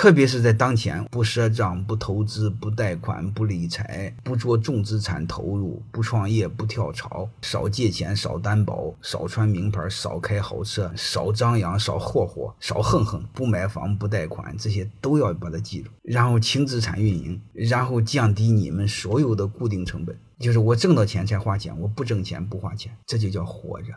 特别是在当前，不赊账、不投资、不贷款、不理财、不做重资产投入、不创业、不跳槽、少借钱、少担保、少穿名牌、少开豪车、少张扬、少霍霍、少横横、不买房、不贷款，这些都要把它记住。然后轻资产运营，然后降低你们所有的固定成本。就是我挣到钱才花钱，我不挣钱不花钱，这就叫活着。